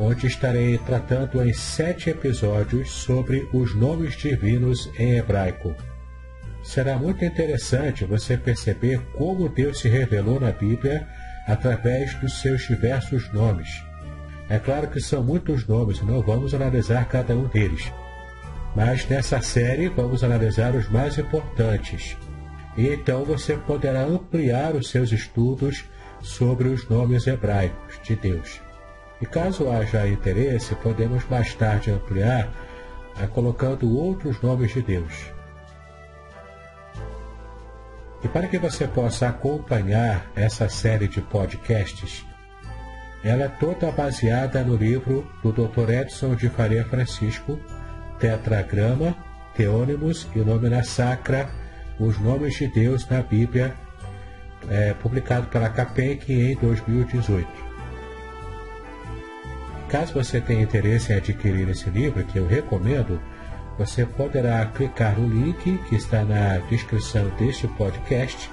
onde estarei tratando em sete episódios sobre os nomes divinos em hebraico. Será muito interessante você perceber como Deus se revelou na Bíblia através dos seus diversos nomes. É claro que são muitos nomes não vamos analisar cada um deles. Mas nessa série vamos analisar os mais importantes. E então você poderá ampliar os seus estudos sobre os nomes hebraicos de Deus. E caso haja interesse, podemos mais tarde ampliar a colocando outros nomes de Deus. E para que você possa acompanhar essa série de podcasts, ela é toda baseada no livro do Dr. Edson de Faria Francisco, Tetragrama, Teônimos e Nomina Sacra, Os Nomes de Deus na Bíblia, é, publicado pela CAPEC em 2018. Caso você tenha interesse em adquirir esse livro, que eu recomendo, você poderá clicar no link que está na descrição deste podcast.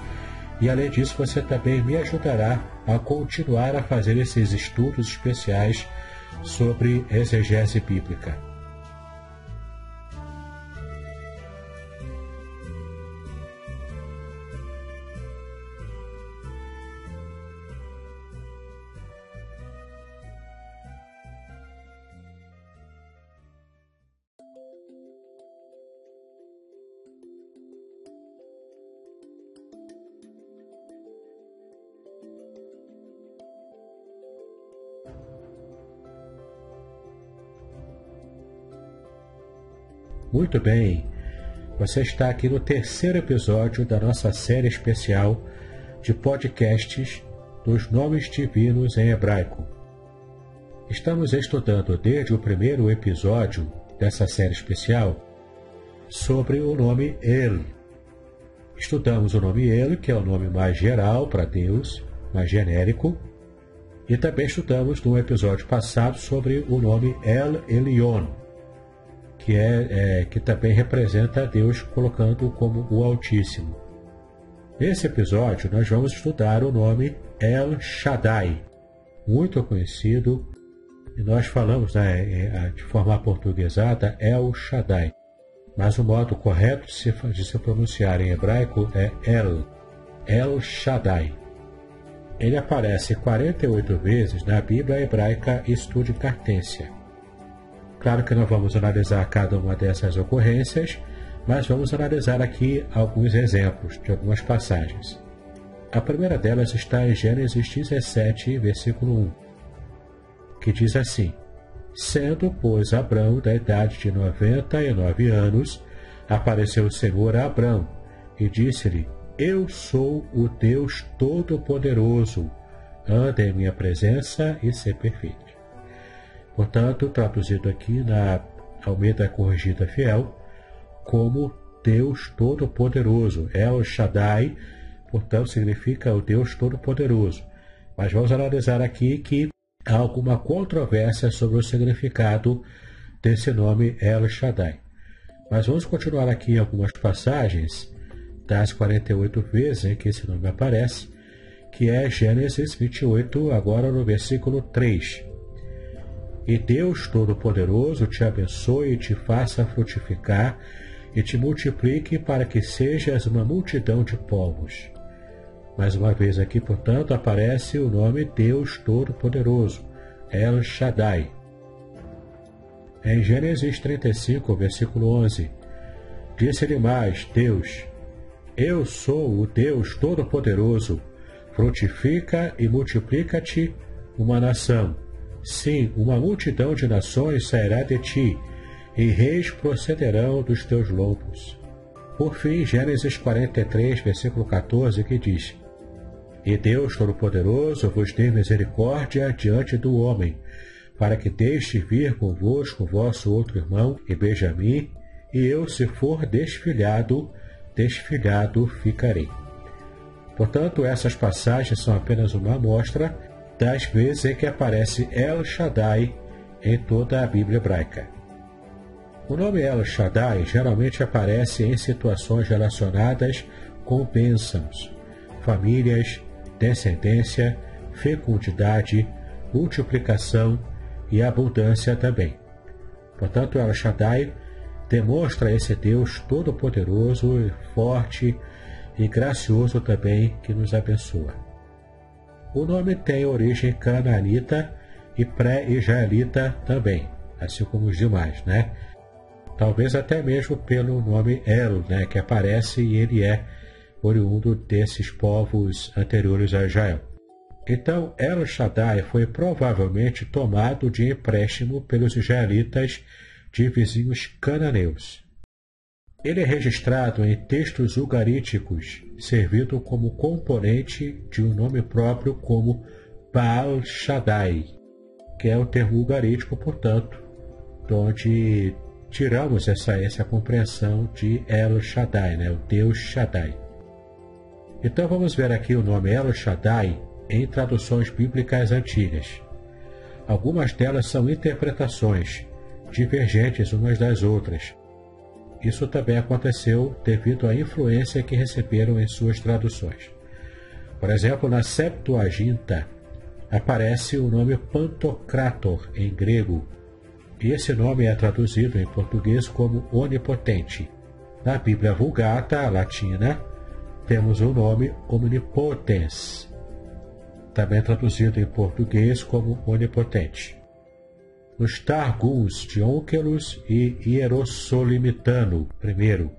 E além disso, você também me ajudará a continuar a fazer esses estudos especiais sobre exegese bíblica. Muito bem, você está aqui no terceiro episódio da nossa série especial de podcasts dos nomes divinos em hebraico. Estamos estudando desde o primeiro episódio dessa série especial sobre o nome El. Estudamos o nome El, que é o nome mais geral para Deus, mais genérico, e também estudamos no episódio passado sobre o nome El Elyon, que, é, é, que também representa Deus colocando como o Altíssimo. Nesse episódio, nós vamos estudar o nome El Shaddai, muito conhecido, e nós falamos né, de forma portuguesada El Shaddai. mas o modo correto de se, de se pronunciar em hebraico é El, El Shaddai. Ele aparece 48 vezes na Bíblia hebraica Estude Cartência. Claro que não vamos analisar cada uma dessas ocorrências, mas vamos analisar aqui alguns exemplos de algumas passagens. A primeira delas está em Gênesis 17, versículo 1, que diz assim: Sendo, pois, Abrão da idade de noventa e nove anos, apareceu o Senhor a Abrão e disse-lhe: Eu sou o Deus Todo-Poderoso, anda em minha presença e ser perfeito. Portanto, traduzido aqui na Almeida Corrigida Fiel, como Deus Todo-Poderoso, El Shaddai, portanto, significa o Deus Todo-Poderoso. Mas vamos analisar aqui que há alguma controvérsia sobre o significado desse nome El Shaddai. Mas vamos continuar aqui algumas passagens das 48 vezes em que esse nome aparece, que é Gênesis 28, agora no versículo 3. E Deus Todo-Poderoso te abençoe e te faça frutificar e te multiplique para que sejas uma multidão de povos. Mais uma vez aqui, portanto, aparece o nome Deus Todo-Poderoso, El Shaddai. Em Gênesis 35, versículo 11, disse-lhe mais Deus: Eu sou o Deus Todo-Poderoso, frutifica e multiplica-te uma nação. Sim, uma multidão de nações sairá de ti, e reis procederão dos teus lombos. Por fim, Gênesis 43, versículo 14, que diz: e Deus Todo-Poderoso vos dê misericórdia diante do homem, para que deixe vir convosco vosso outro irmão e Benjamim, e eu, se for desfilhado, desfilhado ficarei. Portanto, essas passagens são apenas uma amostra das vezes em que aparece El Shaddai em toda a Bíblia hebraica. O nome El Shaddai geralmente aparece em situações relacionadas com bênçãos, famílias, descendência, fecundidade, multiplicação e abundância também. Portanto, El Shaddai demonstra esse Deus todo-poderoso, forte e gracioso também que nos abençoa. O nome tem origem canaanita e pré-israelita também, assim como os demais, né? Talvez até mesmo pelo nome El, né, que aparece e ele é oriundo desses povos anteriores a Israel. Então, El Shaddai foi provavelmente tomado de empréstimo pelos israelitas de vizinhos cananeus. Ele é registrado em textos ugaríticos, servindo como componente de um nome próprio como Baal Shaddai, que é o termo ugarítico, portanto, de onde tiramos essa, essa compreensão de El Shaddai, né? o Deus Shaddai. Então vamos ver aqui o nome El Shaddai em traduções bíblicas antigas. Algumas delas são interpretações divergentes umas das outras. Isso também aconteceu devido à influência que receberam em suas traduções. Por exemplo, na Septuaginta aparece o nome Pantocrator em grego, e esse nome é traduzido em português como onipotente. Na Bíblia Vulgata latina, temos o nome omnipotens, também traduzido em português como onipotente. Nos Targums de Onkelos e Hierosolimitano, primeiro,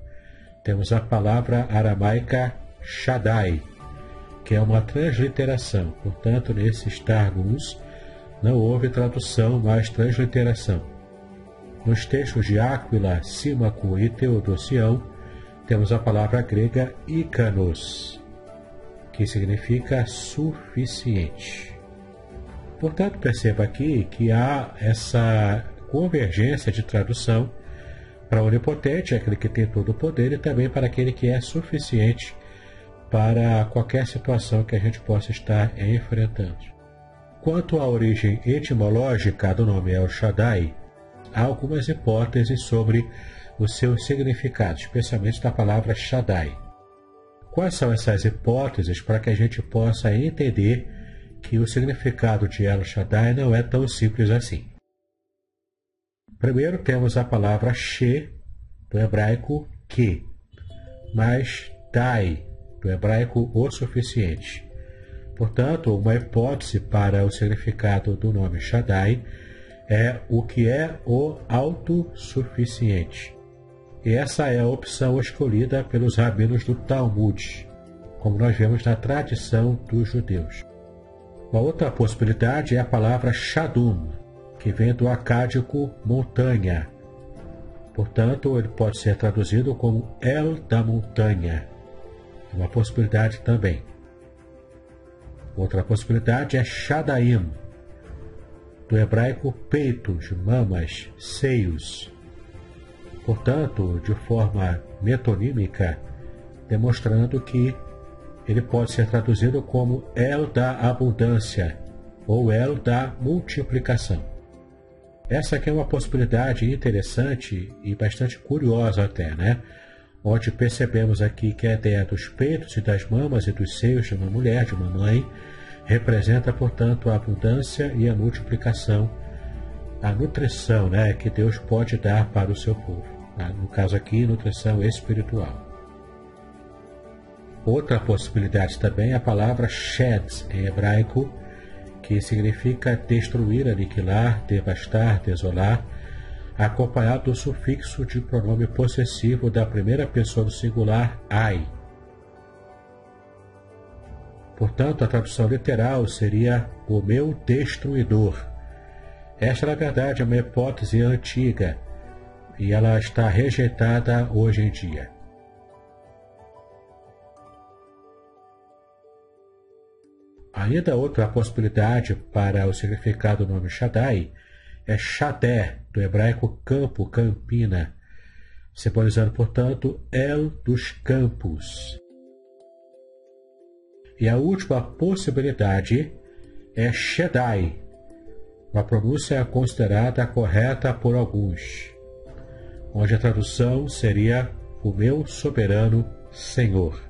temos a palavra aramaica Shaddai, que é uma transliteração. Portanto, nesses Targums não houve tradução, mas transliteração. Nos textos de Áquila, Símaco e Teodosião, temos a palavra grega ikanos, que significa suficiente. Portanto, perceba aqui que há essa convergência de tradução para onipotente, aquele que tem todo o poder, e também para aquele que é suficiente para qualquer situação que a gente possa estar enfrentando. Quanto à origem etimológica do nome El Shaddai, há algumas hipóteses sobre o seu significado, especialmente da palavra Shaddai. Quais são essas hipóteses para que a gente possa entender que o significado de El Shaddai não é tão simples assim? Primeiro temos a palavra She, do hebraico que, mais dai, do hebraico o suficiente. Portanto, uma hipótese para o significado do nome Shaddai é o que é o autossuficiente. E essa é a opção escolhida pelos rabinos do Talmud, como nós vemos na tradição dos judeus. Uma outra possibilidade é a palavra Shadum, que vem do acádico montanha. Portanto, ele pode ser traduzido como El da montanha. Uma possibilidade também. Outra possibilidade é Shadaim, do hebraico peitos, mamas, seios. Portanto, de forma metonímica, demonstrando que ele pode ser traduzido como El da abundância ou El da multiplicação. Essa aqui é uma possibilidade interessante e bastante curiosa até, né? Onde percebemos aqui que a ideia dos peitos e das mamas e dos seios de uma mulher, de uma mãe, representa, portanto, a abundância e a multiplicação, a nutrição né, que Deus pode dar para o seu povo. Né? No caso aqui, nutrição espiritual. Outra possibilidade também é a palavra shed, em hebraico, que significa destruir, aniquilar, devastar, desolar, acompanhado do sufixo de pronome possessivo da primeira pessoa do singular ai. Portanto, a tradução literal seria o meu destruidor. Esta, na verdade, é uma hipótese antiga e ela está rejeitada hoje em dia. Ainda outra possibilidade para o significado do nome Shaddai é Shadé, do hebraico campo, campina, simbolizando, portanto, El dos campos. E a última possibilidade é Shaddai, uma pronúncia considerada correta por alguns, onde a tradução seria o meu soberano Senhor.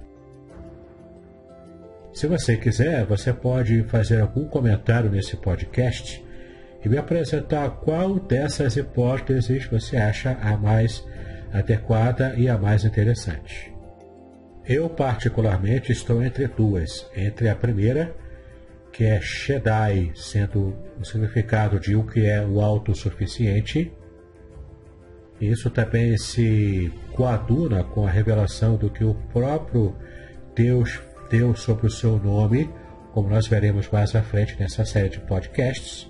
Se você quiser, você pode fazer algum comentário nesse podcast e me apresentar qual dessas hipóteses você acha a mais adequada e a mais interessante. Eu, particularmente, estou entre duas. Entre a primeira, que é Shedai, sendo o significado de o que é o autossuficiente. Isso também se coaduna com a revelação do que o próprio Deus deu sobre o seu nome, como nós veremos mais à frente nessa série de podcasts.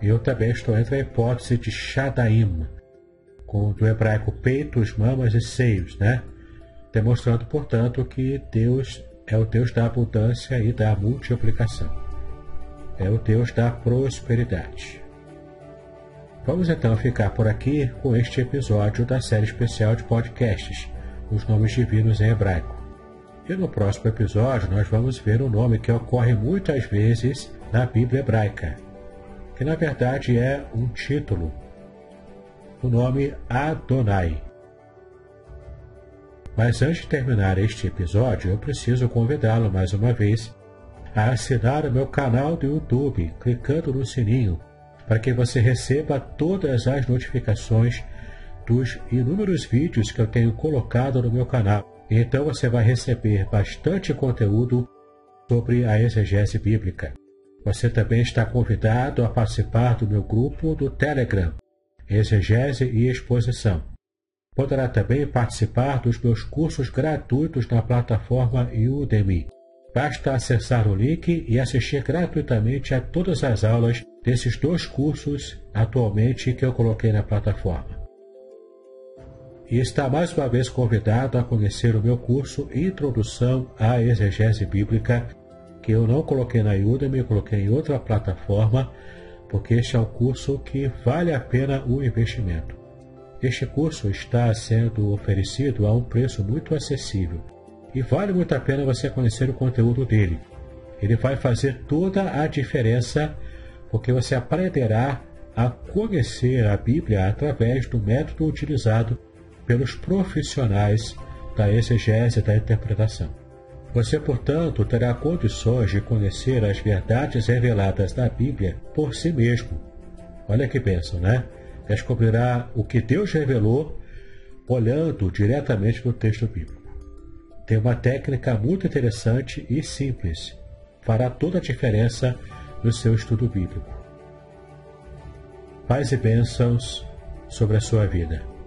Eu também estou entre a hipótese de Shadaim, com do hebraico peitos, mamas e seios, né? Demonstrando, portanto, que Deus é o Deus da abundância e da multiplicação. É o Deus da prosperidade. Vamos então ficar por aqui com este episódio da série especial de podcasts, Os Nomes Divinos em Hebraico. E no próximo episódio nós vamos ver um nome que ocorre muitas vezes na Bíblia hebraica, que na verdade é um título. O nome Adonai. Mas antes de terminar este episódio, eu preciso convidá-lo mais uma vez a assinar o meu canal do YouTube, clicando no sininho, para que você receba todas as notificações dos inúmeros vídeos que eu tenho colocado no meu canal então você vai receber bastante conteúdo sobre a exegese bíblica. Você também está convidado a participar do meu grupo do Telegram, Exegese e Exposição. Poderá também participar dos meus cursos gratuitos na plataforma Udemy. Basta acessar o link e assistir gratuitamente a todas as aulas desses dois cursos atualmente que eu coloquei na plataforma e está mais uma vez convidado a conhecer o meu curso Introdução à Exegese Bíblica, que eu não coloquei na Udemy, coloquei em outra plataforma, porque este é um curso que vale a pena o investimento. Este curso está sendo oferecido a um preço muito acessível e vale muito a pena você conhecer o conteúdo dele. Ele vai fazer toda a diferença porque você aprenderá a conhecer a Bíblia através do método utilizado pelos profissionais da exegese da interpretação. Você, portanto, terá condições de conhecer as verdades reveladas na Bíblia por si mesmo. Olha que bênção, né? Descobrirá o que Deus revelou olhando diretamente no texto bíblico. Tem uma técnica muito interessante e simples. Fará toda a diferença no seu estudo bíblico. Paz e bênçãos sobre a sua vida.